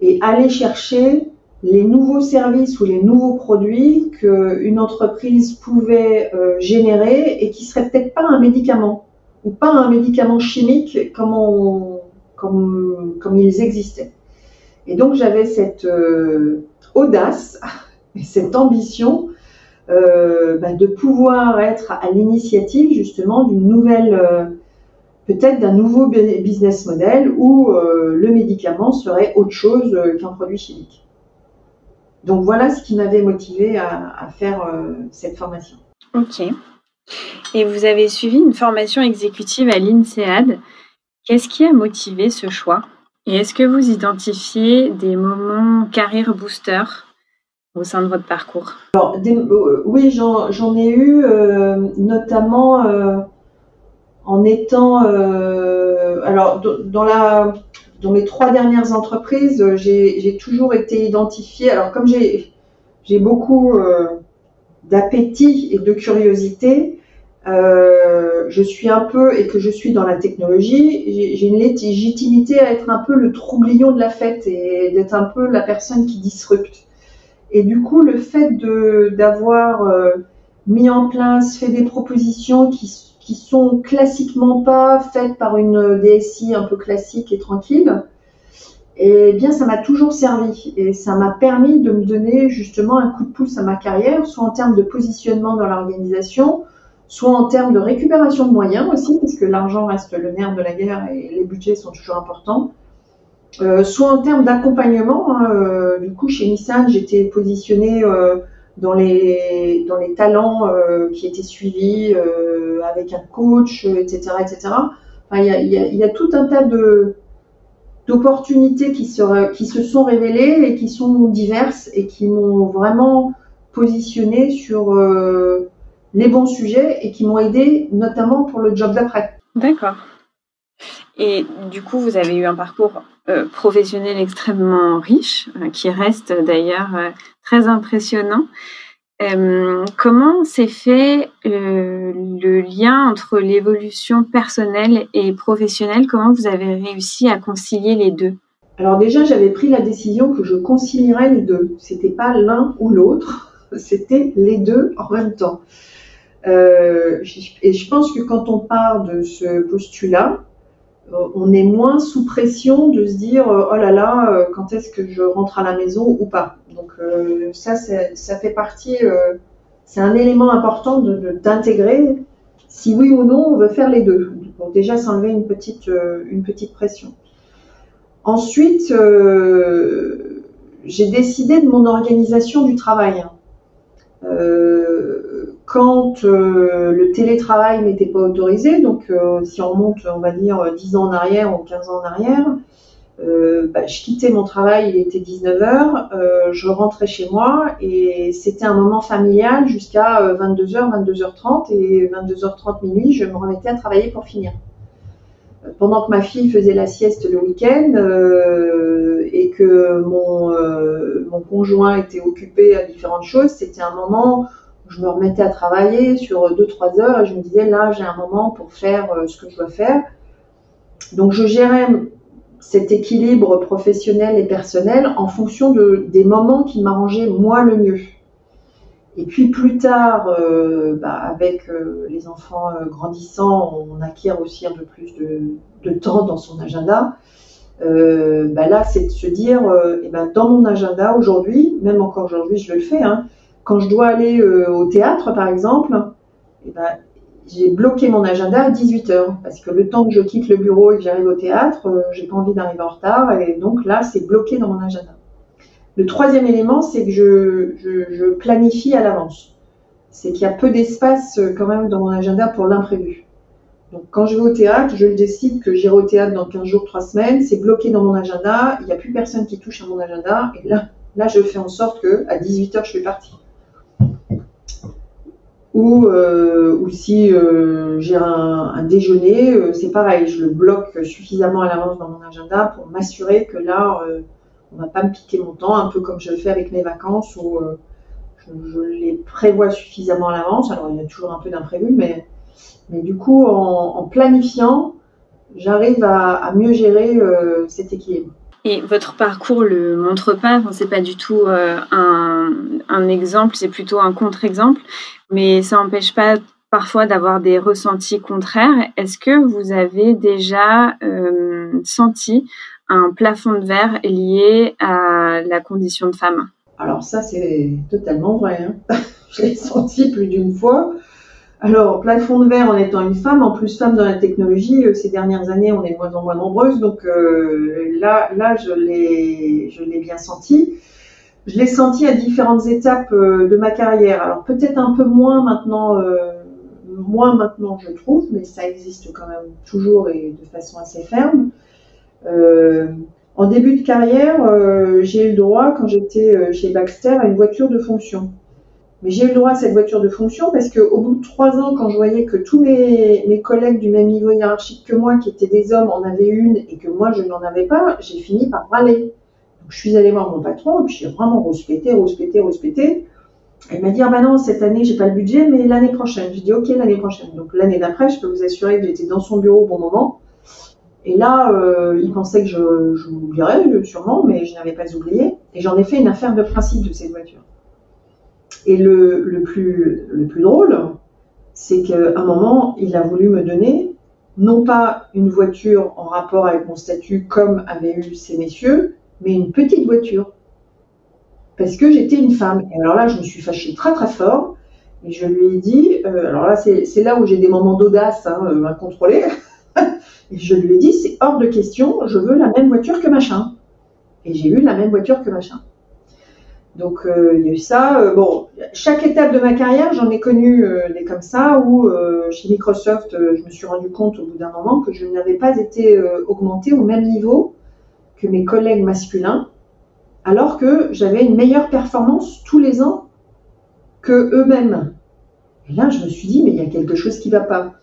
et aller chercher les nouveaux services ou les nouveaux produits qu'une entreprise pouvait euh, générer et qui serait peut-être pas un médicament ou pas un médicament chimique comme ils existaient. Et donc j'avais cette euh, audace et cette ambition euh, bah, de pouvoir être à l'initiative justement d'une nouvelle, peut-être d'un nouveau business model où le médicament serait autre chose qu'un produit chimique. Donc voilà ce qui m'avait motivé à, faire euh, cette formation. Ok. Et vous avez suivi une formation exécutive à l'INSEAD. Qu'est-ce qui a motivé ce choix? Et est-ce que vous identifiez des moments carrière booster au sein de votre parcours? Alors, euh, Oui, j'en ai eu, euh, notamment en étant... alors, dans la dans mes trois dernières entreprises, euh, j'ai toujours été identifiée. Alors comme j'ai beaucoup euh, d'appétit et de curiosité, euh, je suis un peu, et que je suis dans la technologie, j'ai une légitimité à être un peu le troublion de la fête et d'être un peu la personne qui disrupte. Et du coup, le fait d'avoir mis en place, fait des propositions qui qui sont classiquement pas faites par une DSI un peu classique et tranquille, et bien ça m'a toujours servi et ça m'a permis de me donner justement un coup de pouce à ma carrière, soit en termes de positionnement dans l'organisation, soit en termes de récupération de moyens aussi, parce que l'argent reste le nerf de la guerre et les budgets sont toujours importants. Euh, soit en termes d'accompagnement. Hein, euh, du coup, chez Nissan, j'étais positionnée euh, dans les, dans les talents euh, qui étaient suivis euh, avec un coach, etc. etc. Enfin, il, y a, tout un tas de d'opportunités qui se, qui se sont révélées et qui sont diverses et qui m'ont vraiment positionné sur euh, les bons sujets et qui m'ont aidé notamment pour le job d'après. D'accord. Et du coup, vous avez eu un parcours professionnel extrêmement riche, qui reste d'ailleurs très impressionnant. Euh, comment s'est fait euh, le lien entre l'évolution personnelle et professionnelle? Comment vous avez réussi à concilier les deux? Alors déjà, j'avais pris la décision que je concilierais les deux. C'était pas l'un ou l'autre, c'était les deux en même temps. et je pense que quand on part de ce postulat, on est moins sous pression de se dire oh là là, quand est-ce que je rentre à la maison ou pas. Donc ça, ça fait partie, c'est un élément important d'intégrer si oui ou non on veut faire les deux. Donc déjà s'enlever une petite, une petite pression. Ensuite, euh, j'ai décidé de mon organisation du travail. Euh, quand euh, le télétravail n'était pas autorisé, donc si on monte, on va dire 10 ans en arrière ou 15 ans en arrière, bah, je quittais mon travail, il était 19h, je rentrais chez moi et c'était un moment familial jusqu'à 22h, 22h30 et 22h30 minuit, je me remettais à travailler pour finir. Pendant que ma fille faisait la sieste le week-end euh, et que mon, euh, conjoint était occupé à différentes choses, c'était un moment je me remettais à travailler sur 2-3 heures et je me disais là j'ai un moment pour faire euh, ce que je dois faire. Donc je gérais cet équilibre professionnel et personnel en fonction de, des moments qui m'arrangeaient moi le mieux. Et puis plus tard, euh, bah, avec euh, les enfants grandissant, on acquiert aussi un peu plus de, temps dans son agenda. Bah, là, c'est de se dire, et ben, dans mon agenda aujourd'hui, même encore aujourd'hui, je le fais, hein, quand je dois aller au théâtre, par exemple, et ben, j'ai bloqué mon agenda à 18h parce que le temps que je quitte le bureau et que j'arrive au théâtre, j'ai pas envie d'arriver en retard et donc là, c'est bloqué dans mon agenda. Le troisième élément, c'est que je, planifie à l'avance. C'est qu'il y a peu d'espace euh, quand même dans mon agenda pour l'imprévu. Donc quand je vais au théâtre, je décide que j'irai au théâtre dans 15 jours, 3 semaines, c'est bloqué dans mon agenda, il n'y a plus personne qui touche à mon agenda, et là, là je fais en sorte que à 18h je suis partie. Ou, euh, si euh, j'ai un, déjeuner, c'est pareil, je le bloque suffisamment à l'avance dans mon agenda pour m'assurer que là, on va pas me piquer mon temps, un peu comme je le fais avec mes vacances où euh, je, les prévois suffisamment à l'avance. Alors il y a toujours un peu d'imprévu, mais, mais du coup, en, planifiant, j'arrive à, mieux gérer euh, cet équilibre. Et votre parcours le montre pas, enfin, c'est pas du tout euh, un, un, exemple, c'est plutôt un contre-exemple, mais ça n'empêche pas parfois d'avoir des ressentis contraires. Est-ce que vous avez déjà senti un plafond de verre lié à la condition de femme? Alors ça, c'est totalement vrai. Hein. Je l'ai senti plus d'une fois. Alors, plafond de verre en étant une femme, en plus femme dans la technologie, euh, ces dernières années, on est de moins en moins nombreuses, donc euh, là, je l'ai, bien senti. Je l'ai senti à différentes étapes euh, de ma carrière. Alors peut-être un peu moins maintenant, moins maintenant, je trouve, mais ça existe quand même toujours et de façon assez ferme. En début de carrière, j'ai eu le droit, quand j'étais chez Baxter, à une voiture de fonction. Mais j'ai eu le droit à cette voiture de fonction parce qu'au bout de trois ans, quand je voyais que tous mes, collègues du même niveau hiérarchique que moi, qui étaient des hommes, en avaient une et que moi, je n'en avais pas, j'ai fini par râler. Donc, je suis allée voir mon patron et puis j'ai vraiment rouspété, rouspété, rouspété. Elle m'a dit, ah bah non, cette année, j'ai pas le budget, mais l'année prochaine. J'ai dit, ok, l'année prochaine. Donc, l'année d'après, je peux vous assurer que j'étais dans son bureau au bon moment. Et là, euh, il pensait que je, je l'oublierais sûrement, mais je n'avais pas oublié. Et j'en ai fait une affaire de principe de cette voiture. Et le, le, plus, le plus drôle, c'est qu'à un moment, il a voulu me donner non pas une voiture en rapport avec mon statut comme avaient eu ces messieurs, mais une petite voiture. Parce que j'étais une femme. Et alors là, je me suis fâchée très très fort. Et je lui ai dit, euh, alors là, c'est là où j'ai des moments d'audace hein, euh, incontrôlés. Et je lui ai dit, c'est hors de question, je veux la même voiture que machin. Et j'ai eu la même voiture que machin. Donc euh, il y a eu ça. Euh, bon, chaque étape de ma carrière, j'en ai connu euh, des comme ça où chez Microsoft, je me suis rendu compte au bout d'un moment que je n'avais pas été augmentée au même niveau que mes collègues masculins, alors que j'avais une meilleure performance tous les ans que eux-mêmes. Et là, je me suis dit, mais il y a quelque chose qui ne va pas.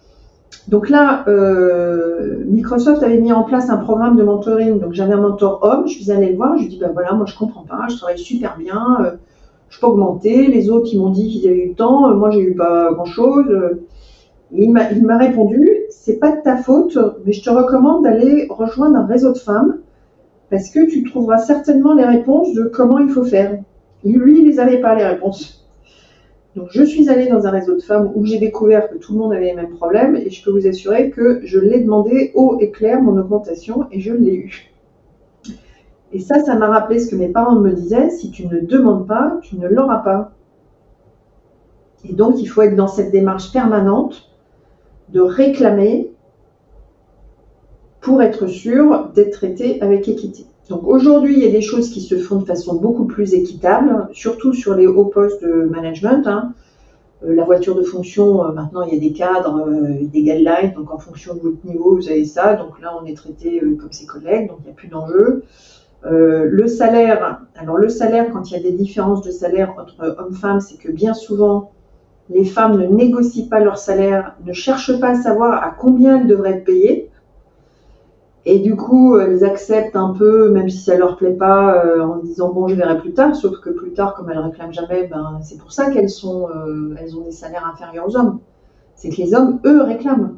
Donc là, euh, Microsoft avait mis en place un programme de mentoring. Donc j'avais un mentor homme, je suis allée le voir, je lui ai dit ben voilà, moi je comprends pas, je travaille super bien, euh, je peux augmenter. Les autres ils m'ont dit qu'ils avaient eu le temps, euh, moi j'ai eu pas grand chose. il m'a répondu c'est pas de ta faute, mais je te recommande d'aller rejoindre un réseau de femmes parce que tu trouveras certainement les réponses de comment il faut faire. Lui, il les avait pas les réponses. Donc je suis allée dans un réseau de femmes où j'ai découvert que tout le monde avait les mêmes problèmes et je peux vous assurer que je l'ai demandé haut et clair mon augmentation et je l'ai eu. Et ça, ça m'a rappelé ce que mes parents me disaient, si tu ne demandes pas, tu ne l'auras pas. Et donc il faut être dans cette démarche permanente de réclamer pour être sûr d'être traité avec équité. Donc aujourd'hui, il y a des choses qui se font de façon beaucoup plus équitable, surtout sur les hauts postes de management. Hein. Euh, la voiture de fonction, euh, maintenant il y a des cadres, euh, des guidelines, donc en fonction de votre niveau, vous avez ça. Donc là, on est traité comme ses collègues, donc il n'y a plus d'enjeu. le salaire, alors le salaire, quand il y a des différences de salaire entre hommes-femmes, c'est que bien souvent, les femmes ne négocient pas leur salaire, ne cherchent pas à savoir à combien elles devraient être payées. Et du coup, elles acceptent un peu, même si ça leur plaît pas, euh, en disant bon, je verrai plus tard. Sauf que plus tard, comme elles réclament jamais, ben c'est pour ça qu'elles sont, euh, elles ont des salaires inférieurs aux hommes. C'est que les hommes, eux, réclament.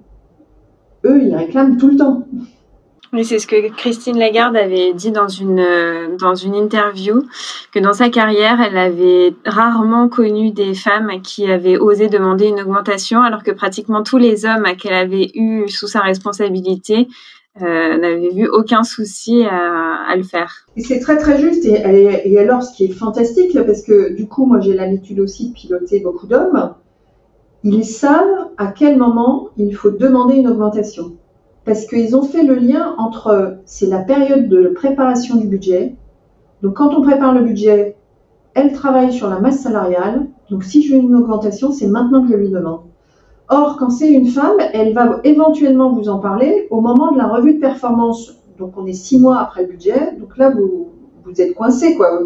Eux, ils réclament tout le temps. Oui, c'est ce que Christine Lagarde avait dit dans une, dans une interview, que dans sa carrière, elle avait rarement connu des femmes qui avaient osé demander une augmentation, alors que pratiquement tous les hommes qu'elle avait eu sous sa responsabilité euh, n'avait vu aucun souci à, le faire. Et c'est très très juste. Et, alors, ce qui est fantastique, parce que du coup, moi j'ai l'habitude aussi de piloter beaucoup d'hommes, ils savent à quel moment il faut demander une augmentation. Parce qu'ils ont fait le lien entre, c'est la période de préparation du budget. Donc quand on prépare le budget, elle travaille sur la masse salariale. Donc si je veux une augmentation, c'est maintenant que je lui demande. Or, quand c'est une femme, elle va éventuellement vous en parler au moment de la revue de performance. Donc, on est six mois après le budget. Donc là, vous, vous êtes coincé, quoi.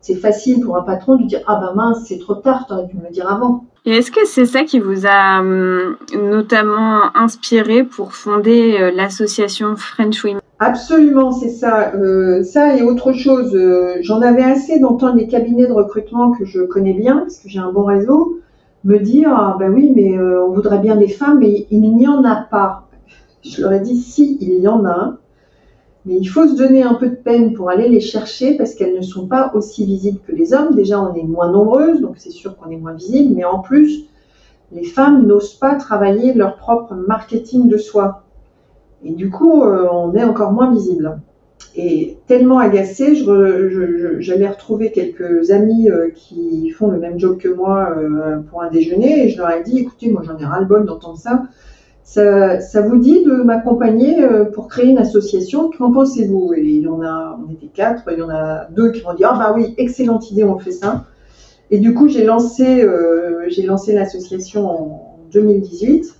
C'est facile pour un patron de dire Ah ben mince, c'est trop tard, t'aurais dû me le dire avant. Et est-ce que c'est ça qui vous a hum, notamment inspiré pour fonder euh, l'association French Women? Absolument, c'est ça. Euh, ça et autre chose. Euh, j'en avais assez d'entendre les cabinets de recrutement que je connais bien, parce que j'ai un bon réseau, me dire ah ben oui mais euh, on voudrait bien des femmes mais il n'y en a pas. Je leur ai dit si il y en a, mais il faut se donner un peu de peine pour aller les chercher parce qu'elles ne sont pas aussi visibles que les hommes. Déjà on est moins nombreuses donc c'est sûr qu'on est moins visible, mais en plus les femmes n'osent pas travailler leur propre marketing de soi et du coup euh, on est encore moins visible. Et tellement agacée, j'allais retrouver quelques amis euh, qui font le même job que moi euh, pour un déjeuner et je leur ai dit, écoutez, moi j'en ai ras-le-bol d'entendre ça. ça. vous dit de m'accompagner euh, pour créer une association? Qu'en pensez-vous? Et il y en a, on était quatre, il y en a deux qui m'ont dit, ah bah oui, excellente idée, on fait ça. Et du coup, j'ai lancé, j'ai lancé l'association en 2018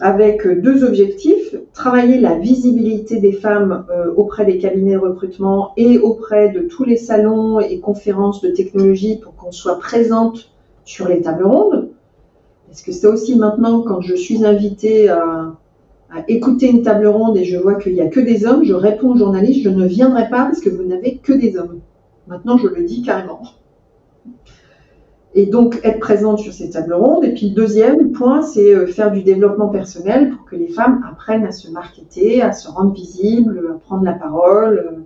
avec deux objectifs, travailler la visibilité des femmes euh, auprès des cabinets de recrutement et auprès de tous les salons et conférences de technologie pour qu'on soit présente sur les tables rondes. Parce que c'est aussi maintenant, quand je suis invitée à, écouter une table ronde et je vois qu'il n'y a que des hommes, je réponds aux journalistes, je ne viendrai pas parce que vous n'avez que des hommes. Maintenant, je le dis carrément et donc être présente sur ces tables rondes. Et puis le deuxième point, c'est euh, faire du développement personnel pour que les femmes apprennent à se marketer, à se rendre visibles, à prendre la parole euh,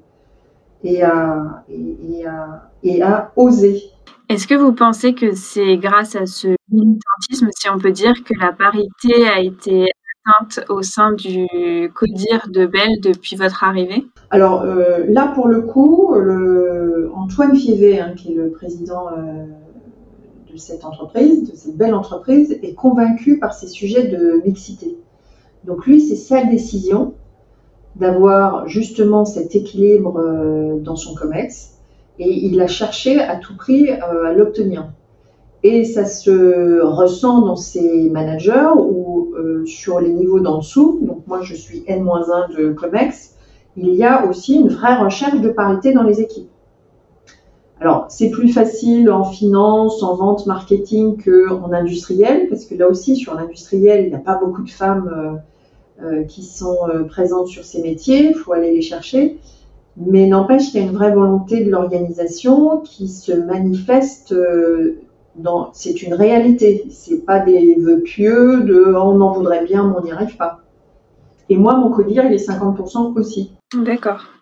et à, et, à, et à oser. Est-ce que vous pensez que c'est grâce à ce militantisme, si on peut dire, que la parité a été atteinte au sein du CODIR de Belle depuis votre arrivée? Alors euh, là, pour le coup, le, Antoine Fievé, hein, qui est le président de cette entreprise, de cette belle entreprise, est convaincu par ces sujets de mixité. Donc lui, c'est sa décision d'avoir justement cet équilibre euh, dans son COMEX et il a cherché à tout prix euh, à l'obtenir. Et ça se ressent dans ses managers ou euh, sur les niveaux d'en dessous. Donc moi, je suis N-1 de COMEX. Il y a aussi une vraie recherche de parité dans les équipes. Alors, c'est plus facile en finance, en vente, marketing qu'en industriel, parce que là aussi, sur l'industriel, il n'y a pas beaucoup de femmes euh, euh, qui sont euh, présentes sur ces métiers, il faut aller les chercher. Mais n'empêche qu'il y a une vraie volonté de l'organisation qui se manifeste dans. C'est une réalité, c'est pas des vœux pieux de oh, on en voudrait bien, mais on n'y arrive pas. Et moi, mon codir, il est 50% aussi. D'accord.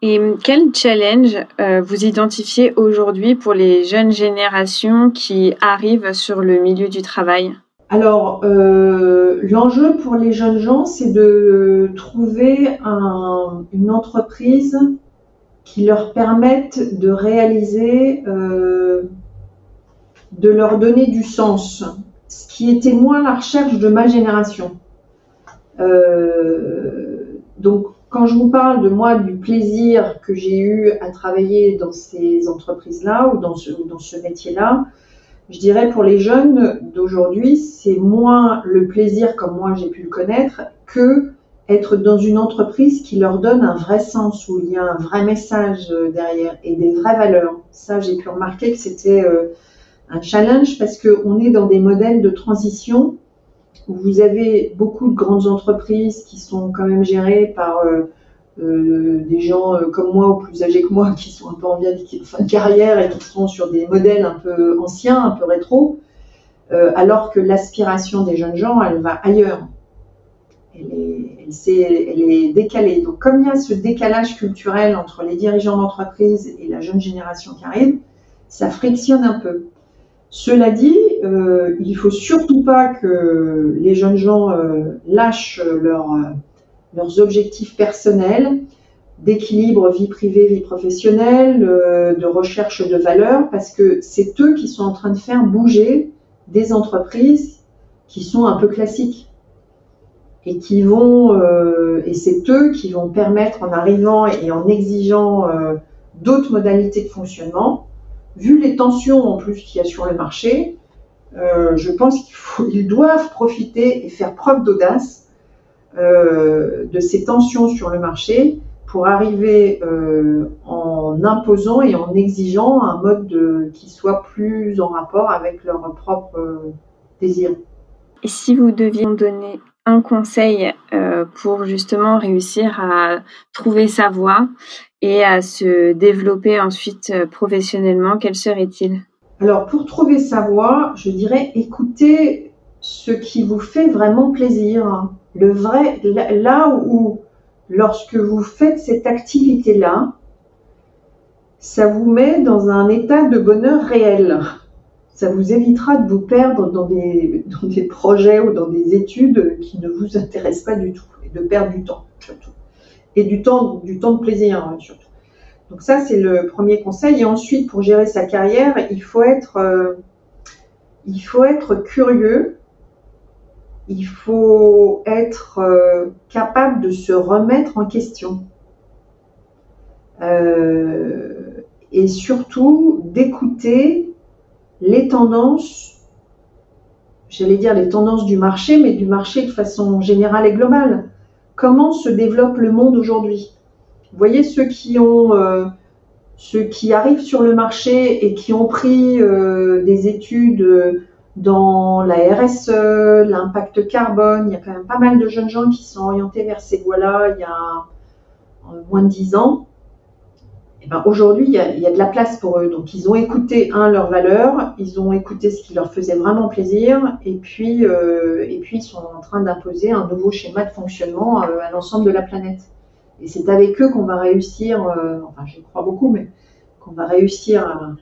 Et quel challenge euh, vous identifiez aujourd'hui pour les jeunes générations qui arrivent sur le milieu du travail? Alors, euh, l'enjeu pour les jeunes gens, c'est de trouver une entreprise qui leur permette de réaliser, euh, de leur donner du sens, ce qui était moins la recherche de ma génération. donc, quand je vous parle de moi, du plaisir que j'ai eu à travailler dans ces entreprises-là ou dans ce, métier-là, je dirais pour les jeunes d'aujourd'hui, c'est moins le plaisir comme moi j'ai pu le connaître que être dans une entreprise qui leur donne un vrai sens, où il y a un vrai message euh, derrière et des vraies valeurs. Ça, j'ai pu remarquer que c'était euh, un challenge parce qu'on est dans des modèles de transition vous avez beaucoup de grandes entreprises qui sont quand même gérées par euh, euh, des gens euh, comme moi ou plus âgés que moi qui sont un peu en fin de carrière et qui sont sur des modèles un peu anciens, un peu rétro, alors que l'aspiration des jeunes gens, elle va ailleurs. Elle est, elle est décalée. Donc comme il y a ce décalage culturel entre les dirigeants d'entreprise et la jeune génération qui arrive, ça frictionne un peu. Cela dit, euh, il faut surtout pas que les jeunes gens euh, lâchent euh, leurs objectifs personnels d'équilibre vie privée, vie professionnelle, de recherche de valeur, parce que c'est eux qui sont en train de faire bouger des entreprises qui sont un peu classiques et et c'est eux qui vont permettre en arrivant et en exigeant d'autres modalités de fonctionnement vu les tensions en plus qu'il y a sur le marché, euh, je pense qu'ils doivent profiter et faire preuve d'audace euh, de ces tensions sur le marché pour arriver euh, en imposant et en exigeant un mode qui soit plus en rapport avec leurs propres désirs. Et si vous deviez donner conseil pour justement réussir à trouver sa voie et à se développer ensuite euh, professionnellement, quel serait-il? Alors, pour trouver sa voie, je dirais écoutez ce qui vous fait vraiment plaisir. Le vrai, là où, lorsque vous faites cette activité-là, ça vous met dans un état de bonheur réel. Ça vous évitera de vous perdre dans des, projets ou dans des études qui ne vous intéressent pas du tout et de perdre du temps surtout et du temps, de plaisir hein, surtout. Donc ça, c'est le premier conseil. Et ensuite, pour gérer sa carrière, il faut être, euh, curieux. Il faut être euh, capable de se remettre en question. Euh, et surtout d'écouter les tendances, j'allais dire les tendances du marché, mais du marché de façon générale et globale comment se développe le monde aujourd'hui? Vous voyez ceux qui ont euh, ceux qui arrivent sur le marché et qui ont pris euh, des études dans la RSE, l'impact carbone, il y a quand même pas mal de jeunes gens qui sont orientés vers ces voies-là il y a moins de dix ans. Eh ben, aujourd'hui, il, il, y a de la place pour eux. Donc, ils ont écouté, un, leurs valeurs, ils ont écouté ce qui leur faisait vraiment plaisir, et puis, euh, et puis ils sont en train d'imposer un nouveau schéma de fonctionnement euh, à l'ensemble de la planète. Et c'est avec eux qu'on va réussir, euh, enfin, j'y crois beaucoup, mais qu'on va réussir à,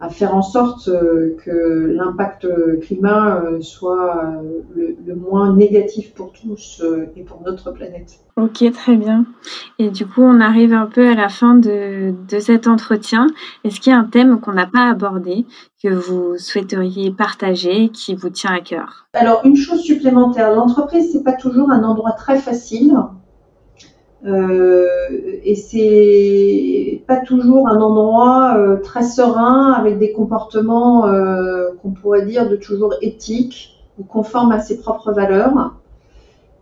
à faire en sorte euh, que l'impact climat euh, soit euh, le, moins négatif pour tous et pour notre planète. Ok, très bien. Et du coup, on arrive un peu à la fin de, de cet entretien. Est-ce qu'il y a un thème qu'on n'a pas abordé, que vous souhaiteriez partager, qui vous tient à cœur? Alors, une chose supplémentaire, l'entreprise, c'est pas toujours un endroit très facile. Euh, et c'est pas toujours un endroit euh, très serein avec des comportements euh, qu'on pourrait dire de toujours éthiques ou conformes à ses propres valeurs.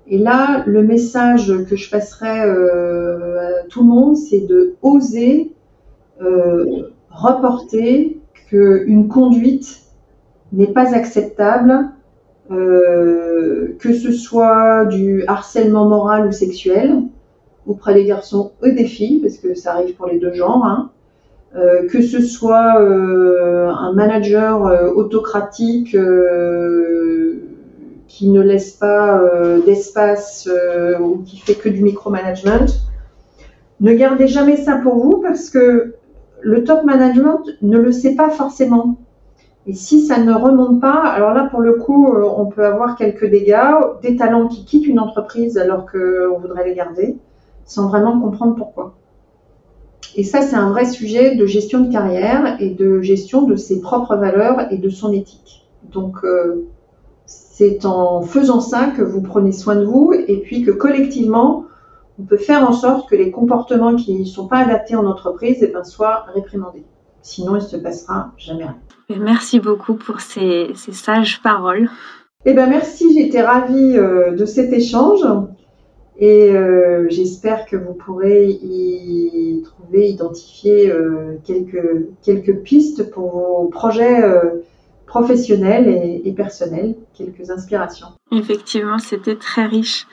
Et là, le message que je passerai à tout le monde, c'est de oser reporter qu'une conduite n'est pas acceptable, que ce soit du harcèlement moral ou sexuel, auprès des garçons et des filles, parce que ça arrive pour les deux genres, hein. euh, que ce soit euh, un manager euh, autocratique qui ne laisse pas d'espace ou qui fait que du micromanagement, ne gardez jamais ça pour vous parce que le top management ne le sait pas forcément. Et si ça ne remonte pas, alors là, pour le coup, on peut avoir quelques dégâts, des talents qui quittent une entreprise alors qu'on voudrait les garder, sans vraiment comprendre pourquoi. Et ça, c'est un vrai sujet de gestion de carrière et de gestion de ses propres valeurs et de son éthique. Donc, euh, c'est en faisant ça que vous prenez soin de vous et puis que collectivement, on peut faire en sorte que les comportements qui ne sont pas adaptés en entreprise eh ben, soient réprimandés. Sinon, il ne se passera jamais rien. Merci beaucoup pour ces, sages paroles. Eh ben merci, j'étais ravie euh, de cet échange et euh, j'espère que vous pourrez y trouver, identifier euh, quelques, quelques pistes pour vos projets professionnels et, et personnels, quelques inspirations. Effectivement, c'était très riche.